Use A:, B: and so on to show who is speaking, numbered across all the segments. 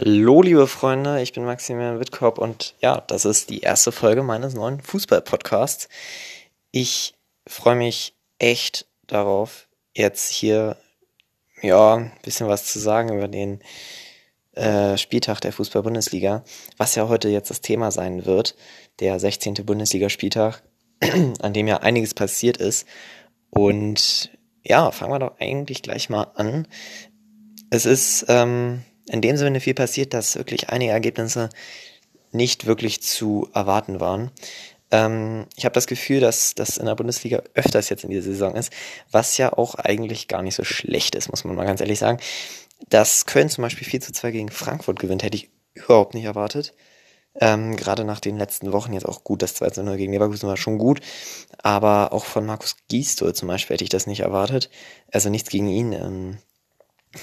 A: Hallo, liebe Freunde, ich bin Maximilian Wittkorb und ja, das ist die erste Folge meines neuen Fußball-Podcasts. Ich freue mich echt darauf, jetzt hier ja ein bisschen was zu sagen über den äh, Spieltag der Fußball-Bundesliga, was ja heute jetzt das Thema sein wird, der 16. Bundesligaspieltag, an dem ja einiges passiert ist. Und ja, fangen wir doch eigentlich gleich mal an. Es ist ähm, in dem Sinne viel passiert, dass wirklich einige Ergebnisse nicht wirklich zu erwarten waren. Ähm, ich habe das Gefühl, dass das in der Bundesliga öfters jetzt in dieser Saison ist, was ja auch eigentlich gar nicht so schlecht ist, muss man mal ganz ehrlich sagen. Dass Köln zum Beispiel 4 zu 2 gegen Frankfurt gewinnt, hätte ich überhaupt nicht erwartet. Ähm, Gerade nach den letzten Wochen jetzt auch gut. Das 2 zu 0 gegen Leverkusen war schon gut. Aber auch von Markus Gisdol zum Beispiel hätte ich das nicht erwartet. Also nichts gegen ihn. Ähm,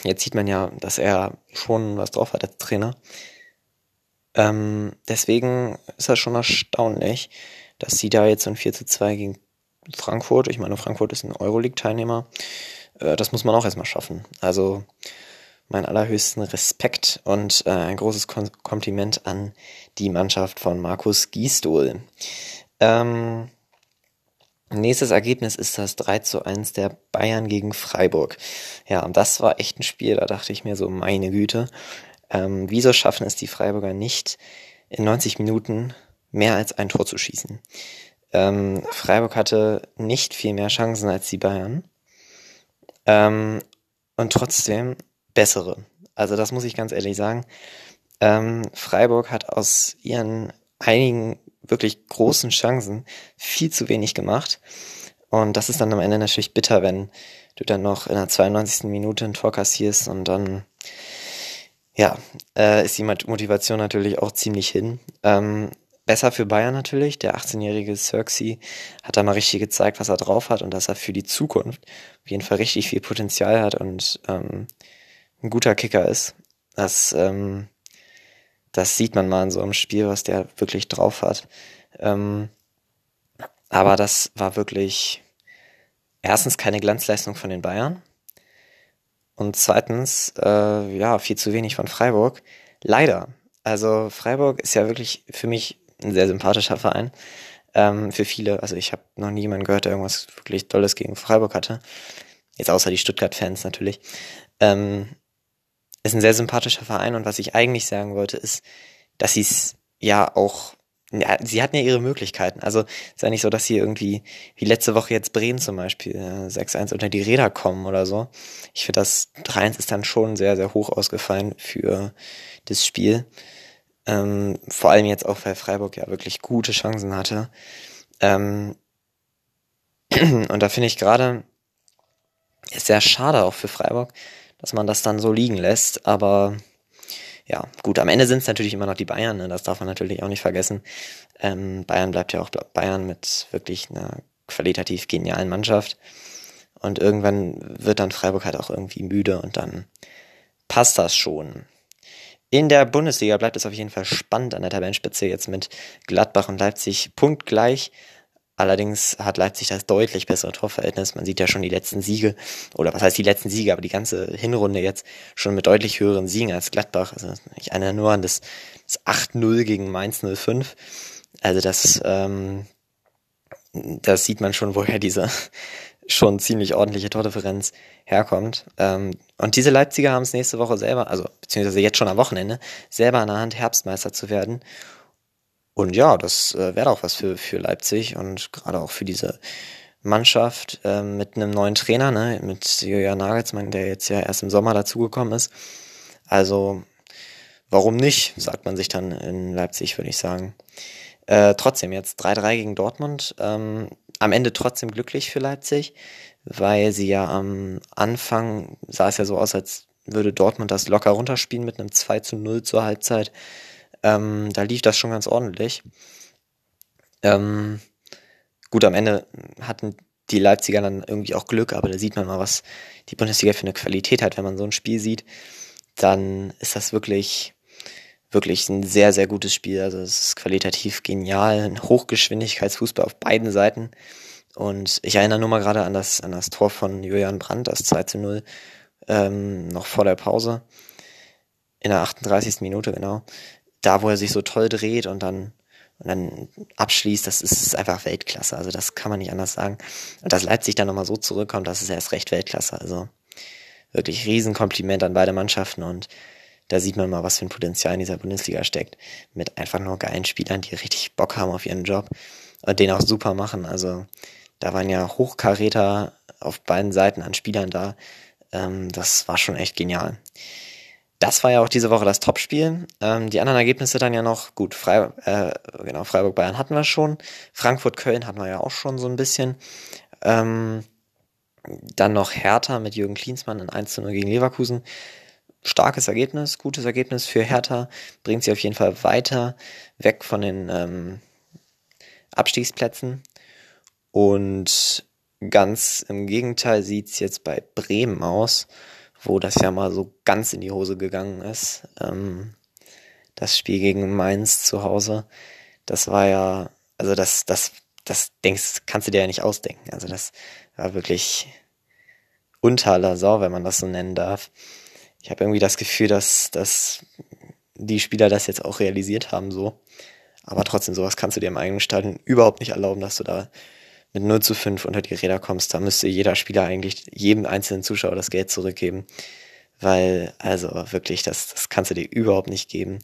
A: Jetzt sieht man ja, dass er schon was drauf hat als Trainer. Ähm, deswegen ist das schon erstaunlich, dass sie da jetzt so ein 4 zu 2 gegen Frankfurt, ich meine, Frankfurt ist ein Euroleague-Teilnehmer, äh, das muss man auch erstmal schaffen. Also meinen allerhöchsten Respekt und äh, ein großes Kom Kompliment an die Mannschaft von Markus Giesdohl. Ähm, Nächstes Ergebnis ist das 3 zu 1 der Bayern gegen Freiburg. Ja, und das war echt ein Spiel, da dachte ich mir so, meine Güte, ähm, wieso schaffen es die Freiburger nicht, in 90 Minuten mehr als ein Tor zu schießen? Ähm, Freiburg hatte nicht viel mehr Chancen als die Bayern ähm, und trotzdem bessere. Also das muss ich ganz ehrlich sagen. Ähm, Freiburg hat aus ihren einigen wirklich großen Chancen viel zu wenig gemacht. Und das ist dann am Ende natürlich bitter, wenn du dann noch in der 92. Minute ein Tor kassierst und dann, ja, äh, ist die Motivation natürlich auch ziemlich hin. Ähm, besser für Bayern natürlich. Der 18-jährige Cirksey hat da mal richtig gezeigt, was er drauf hat und dass er für die Zukunft auf jeden Fall richtig viel Potenzial hat und ähm, ein guter Kicker ist. Das ähm, das sieht man mal in so einem Spiel, was der wirklich drauf hat. Ähm, aber das war wirklich erstens keine Glanzleistung von den Bayern und zweitens äh, ja viel zu wenig von Freiburg. Leider. Also Freiburg ist ja wirklich für mich ein sehr sympathischer Verein. Ähm, für viele, also ich habe noch nie jemanden gehört, der irgendwas wirklich Tolles gegen Freiburg hatte. Jetzt außer die Stuttgart-Fans natürlich. Ähm, ist ein sehr sympathischer Verein und was ich eigentlich sagen wollte, ist, dass sie es ja auch, ja, sie hatten ja ihre Möglichkeiten. Also es ist ja nicht so, dass sie irgendwie, wie letzte Woche jetzt Bremen zum Beispiel, 6-1 unter die Räder kommen oder so. Ich finde, das 3-1 ist dann schon sehr, sehr hoch ausgefallen für das Spiel. Ähm, vor allem jetzt auch, weil Freiburg ja wirklich gute Chancen hatte. Ähm, und da finde ich gerade, sehr schade auch für Freiburg, dass man das dann so liegen lässt. Aber ja, gut, am Ende sind es natürlich immer noch die Bayern, ne? das darf man natürlich auch nicht vergessen. Ähm, Bayern bleibt ja auch Bayern mit wirklich einer qualitativ genialen Mannschaft. Und irgendwann wird dann Freiburg halt auch irgendwie müde und dann passt das schon. In der Bundesliga bleibt es auf jeden Fall spannend an der Tabellenspitze jetzt mit Gladbach und Leipzig punktgleich. Allerdings hat Leipzig das deutlich bessere Torverhältnis. Man sieht ja schon die letzten Siege, oder was heißt die letzten Siege, aber die ganze Hinrunde jetzt schon mit deutlich höheren Siegen als Gladbach. Also ich erinnere nur an das, das 8-0 gegen Mainz 05. Also das, ähm, das sieht man schon, woher diese schon ziemlich ordentliche Tordifferenz herkommt. Ähm, und diese Leipziger haben es nächste Woche selber, also beziehungsweise jetzt schon am Wochenende, selber an der Hand Herbstmeister zu werden. Und ja, das äh, wäre auch was für, für Leipzig und gerade auch für diese Mannschaft äh, mit einem neuen Trainer, ne, mit Julian Nagelsmann, der jetzt ja erst im Sommer dazugekommen ist. Also, warum nicht, sagt man sich dann in Leipzig, würde ich sagen. Äh, trotzdem jetzt 3-3 gegen Dortmund. Ähm, am Ende trotzdem glücklich für Leipzig, weil sie ja am Anfang sah es ja so aus, als würde Dortmund das locker runterspielen mit einem 2 zu 0 zur Halbzeit. Ähm, da lief das schon ganz ordentlich. Ähm, gut, am Ende hatten die Leipziger dann irgendwie auch Glück, aber da sieht man mal, was die Bundesliga für eine Qualität hat. Wenn man so ein Spiel sieht, dann ist das wirklich, wirklich ein sehr, sehr gutes Spiel. Also es ist qualitativ genial, ein Hochgeschwindigkeitsfußball auf beiden Seiten. Und ich erinnere nur mal gerade an das, an das Tor von Julian Brandt, das 2 zu 0, ähm, noch vor der Pause in der 38. Minute, genau. Da, wo er sich so toll dreht und dann, und dann abschließt, das ist einfach Weltklasse. Also das kann man nicht anders sagen. Und dass Leipzig dann nochmal so zurückkommt, das ist erst recht Weltklasse. Also wirklich Riesenkompliment an beide Mannschaften und da sieht man mal, was für ein Potenzial in dieser Bundesliga steckt. Mit einfach nur geilen Spielern, die richtig Bock haben auf ihren Job und den auch super machen. Also da waren ja Hochkaräter auf beiden Seiten an Spielern da. Ähm, das war schon echt genial. Das war ja auch diese Woche das Topspiel. Ähm, die anderen Ergebnisse dann ja noch, gut, Frei, äh, genau, Freiburg-Bayern hatten wir schon. Frankfurt-Köln hatten wir ja auch schon so ein bisschen. Ähm, dann noch Hertha mit Jürgen Klinsmann in 1 zu 0 gegen Leverkusen starkes Ergebnis, gutes Ergebnis für Hertha, bringt sie auf jeden Fall weiter weg von den ähm, Abstiegsplätzen. Und ganz im Gegenteil sieht es jetzt bei Bremen aus, wo das ja mal so ganz in die Hose gegangen ist. Ähm, das Spiel gegen Mainz zu Hause, das war ja, also das, das, das denkst, kannst du dir ja nicht ausdenken. Also das war wirklich unter aller Sau, wenn man das so nennen darf ich habe irgendwie das Gefühl, dass, dass die Spieler das jetzt auch realisiert haben so. Aber trotzdem, sowas kannst du dir im eigenen Stadion überhaupt nicht erlauben, dass du da mit 0 zu 5 unter die Räder kommst. Da müsste jeder Spieler eigentlich jedem einzelnen Zuschauer das Geld zurückgeben. Weil, also wirklich, das, das kannst du dir überhaupt nicht geben.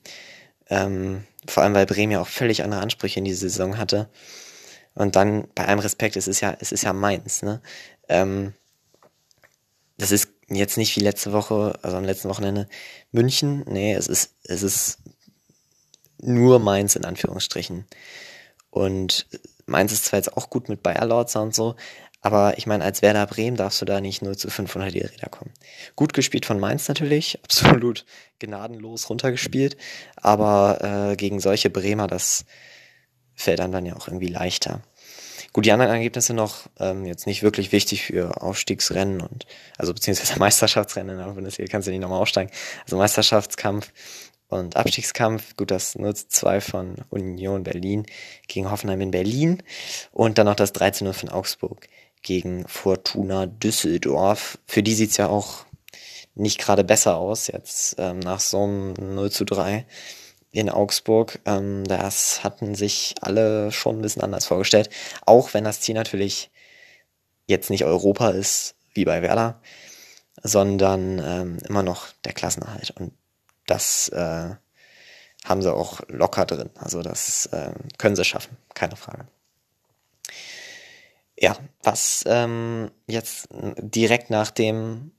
A: Ähm, vor allem, weil Bremen ja auch völlig andere Ansprüche in diese Saison hatte. Und dann, bei allem Respekt, es ist ja, es ist ja Mainz, ne? Ähm, das ist jetzt nicht wie letzte Woche, also am letzten Wochenende München. Nee, es ist, es ist nur Mainz in Anführungsstrichen. Und Mainz ist zwar jetzt auch gut mit Bayer Lorzer und so, aber ich meine, als Werder Bremen darfst du da nicht nur zu 500 die Räder kommen. Gut gespielt von Mainz natürlich, absolut gnadenlos runtergespielt, aber äh, gegen solche Bremer, das fällt einem dann ja auch irgendwie leichter. Gut, die anderen Ergebnisse noch ähm, jetzt nicht wirklich wichtig für Aufstiegsrennen und also beziehungsweise Meisterschaftsrennen in der Bundesliga kannst du nicht nochmal aufsteigen. Also Meisterschaftskampf und Abstiegskampf, gut, das 0 2 von Union Berlin gegen Hoffenheim in Berlin und dann noch das 13-0 von Augsburg gegen Fortuna Düsseldorf. Für die sieht's ja auch nicht gerade besser aus, jetzt ähm, nach so einem 0 zu 3 in Augsburg. Ähm, das hatten sich alle schon ein bisschen anders vorgestellt. Auch wenn das Ziel natürlich jetzt nicht Europa ist, wie bei Werder, sondern ähm, immer noch der Klassenerhalt. Und das äh, haben sie auch locker drin. Also das äh, können sie schaffen, keine Frage. Ja, was ähm, jetzt direkt nach dem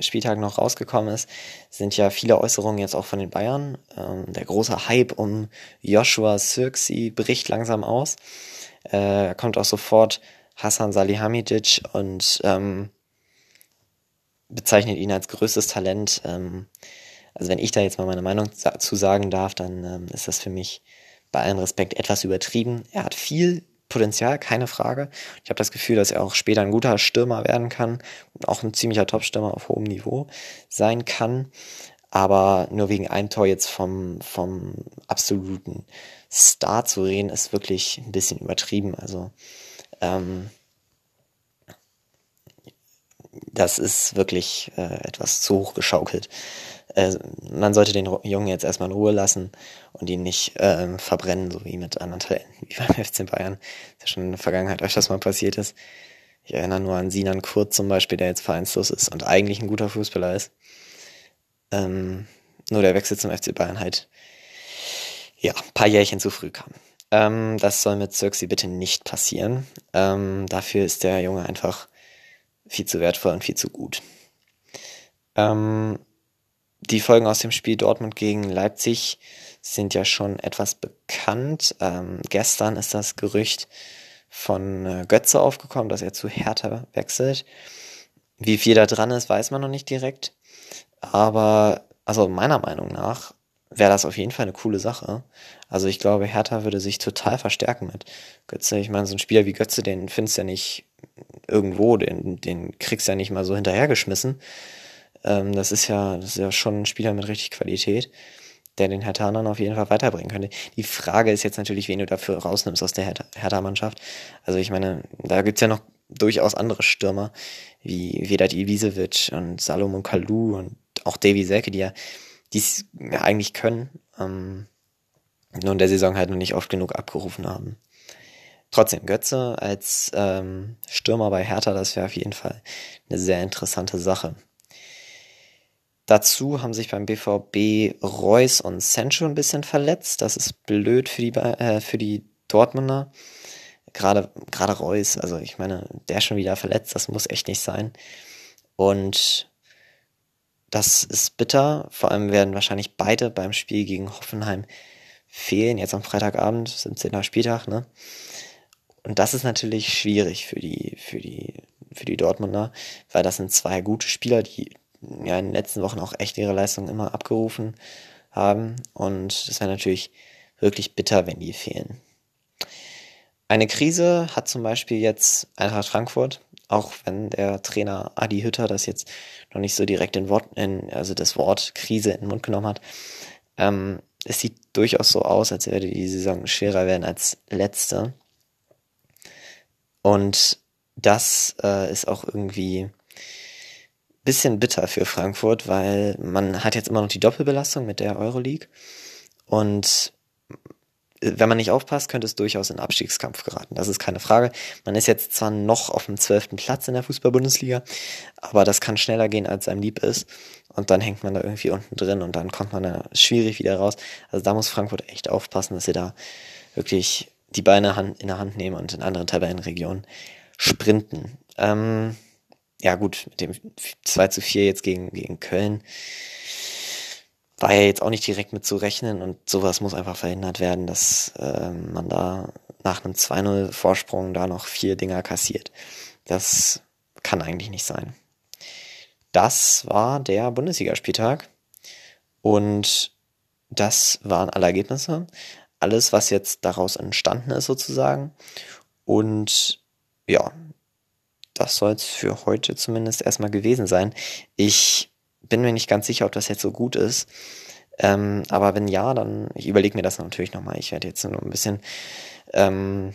A: Spieltag noch rausgekommen ist, sind ja viele Äußerungen jetzt auch von den Bayern. Ähm, der große Hype um Joshua Sirksi bricht langsam aus. Äh, kommt auch sofort Hassan Salihamidzic und ähm, bezeichnet ihn als größtes Talent. Ähm, also wenn ich da jetzt mal meine Meinung zu sagen darf, dann ähm, ist das für mich bei allem Respekt etwas übertrieben. Er hat viel Potenzial, keine Frage. Ich habe das Gefühl, dass er auch später ein guter Stürmer werden kann und auch ein ziemlicher Top-Stürmer auf hohem Niveau sein kann. Aber nur wegen einem Tor jetzt vom, vom absoluten Star zu reden, ist wirklich ein bisschen übertrieben. Also ähm, das ist wirklich äh, etwas zu hoch geschaukelt äh, man sollte den Jungen jetzt erstmal in Ruhe lassen und ihn nicht äh, verbrennen, so wie mit anderen Talenten, wie beim FC Bayern, das ja schon in der Vergangenheit öfters mal passiert ist. Ich erinnere nur an Sinan Kurt zum Beispiel, der jetzt vereinslos ist und eigentlich ein guter Fußballer ist. Ähm, nur der Wechsel zum FC Bayern halt, ja, ein paar Jährchen zu früh kam. Ähm, das soll mit Zirksi bitte nicht passieren. Ähm, dafür ist der Junge einfach viel zu wertvoll und viel zu gut. Ähm, die Folgen aus dem Spiel Dortmund gegen Leipzig sind ja schon etwas bekannt. Ähm, gestern ist das Gerücht von äh, Götze aufgekommen, dass er zu Hertha wechselt. Wie viel da dran ist, weiß man noch nicht direkt. Aber, also meiner Meinung nach, wäre das auf jeden Fall eine coole Sache. Also ich glaube, Hertha würde sich total verstärken mit Götze. Ich meine, so ein Spieler wie Götze, den findest du ja nicht irgendwo, den, den kriegst du ja nicht mal so hinterhergeschmissen. Ähm, das ist ja, das ist ja schon ein Spieler mit richtig Qualität, der den Herthanern auf jeden Fall weiterbringen könnte. Die Frage ist jetzt natürlich, wen du dafür rausnimmst aus der Hertha-Mannschaft. Also ich meine, da gibt's ja noch durchaus andere Stürmer, wie Vedat Ibisevic und Salomon Kalou und auch Davy Selke, die ja die es ja, eigentlich können, ähm, nur in der Saison halt noch nicht oft genug abgerufen haben. Trotzdem, Götze als ähm, Stürmer bei Hertha, das wäre auf jeden Fall eine sehr interessante Sache. Dazu haben sich beim BVB Reus und Sancho ein bisschen verletzt. Das ist blöd für die, äh, für die Dortmunder. Gerade, gerade Reus, also ich meine, der schon wieder verletzt, das muss echt nicht sein. Und das ist bitter. Vor allem werden wahrscheinlich beide beim Spiel gegen Hoffenheim fehlen. Jetzt am Freitagabend, 17. Spieltag, ne? Und das ist natürlich schwierig für die, für die, für die Dortmunder, weil das sind zwei gute Spieler, die ja in den letzten Wochen auch echt ihre Leistung immer abgerufen haben. Und das wäre natürlich wirklich bitter, wenn die fehlen. Eine Krise hat zum Beispiel jetzt Eintracht Frankfurt, auch wenn der Trainer Adi Hütter das jetzt noch nicht so direkt in Wort, in, also das Wort Krise in den Mund genommen hat. Ähm, es sieht durchaus so aus, als würde die Saison schwerer werden als letzte. Und das äh, ist auch irgendwie bisschen bitter für Frankfurt, weil man hat jetzt immer noch die Doppelbelastung mit der Euroleague und wenn man nicht aufpasst, könnte es durchaus in Abstiegskampf geraten. Das ist keine Frage. Man ist jetzt zwar noch auf dem zwölften Platz in der Fußball-Bundesliga, aber das kann schneller gehen, als einem lieb ist. Und dann hängt man da irgendwie unten drin und dann kommt man da schwierig wieder raus. Also da muss Frankfurt echt aufpassen, dass sie da wirklich die Beine in der Hand nehmen und in anderen Tabellenregionen sprinten. Ähm, ja gut, mit dem 2 zu 4 jetzt gegen, gegen Köln war ja jetzt auch nicht direkt mit zu rechnen und sowas muss einfach verhindert werden, dass äh, man da nach einem 2-0 Vorsprung da noch vier Dinger kassiert. Das kann eigentlich nicht sein. Das war der Bundesligaspieltag und das waren alle Ergebnisse. Alles, was jetzt daraus entstanden ist sozusagen. Und ja, das soll es für heute zumindest erstmal gewesen sein. Ich bin mir nicht ganz sicher, ob das jetzt so gut ist. Ähm, aber wenn ja, dann ich überlege mir das natürlich nochmal. Ich werde jetzt nur ein bisschen ähm,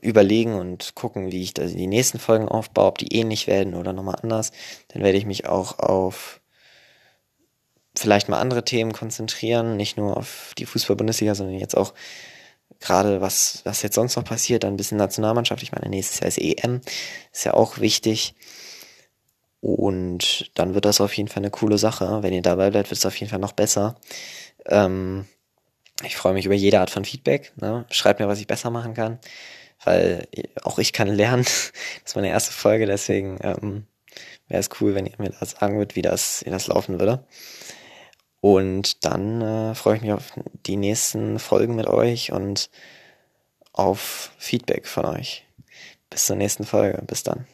A: überlegen und gucken, wie ich da die nächsten Folgen aufbaue, ob die ähnlich werden oder nochmal anders. Dann werde ich mich auch auf vielleicht mal andere Themen konzentrieren, nicht nur auf die Fußball-Bundesliga, sondern jetzt auch gerade was, was jetzt sonst noch passiert, dann ein bisschen Nationalmannschaft. Ich meine, nächstes Jahr ist EM, ist ja auch wichtig. Und dann wird das auf jeden Fall eine coole Sache. Wenn ihr dabei bleibt, wird es auf jeden Fall noch besser. Ähm, ich freue mich über jede Art von Feedback. Ne? Schreibt mir, was ich besser machen kann. Weil auch ich kann lernen. das ist meine erste Folge, deswegen ähm, wäre es cool, wenn ihr mir das sagen würdet, wie das, wie das laufen würde. Und dann äh, freue ich mich auf die nächsten Folgen mit euch und auf Feedback von euch. Bis zur nächsten Folge. Bis dann.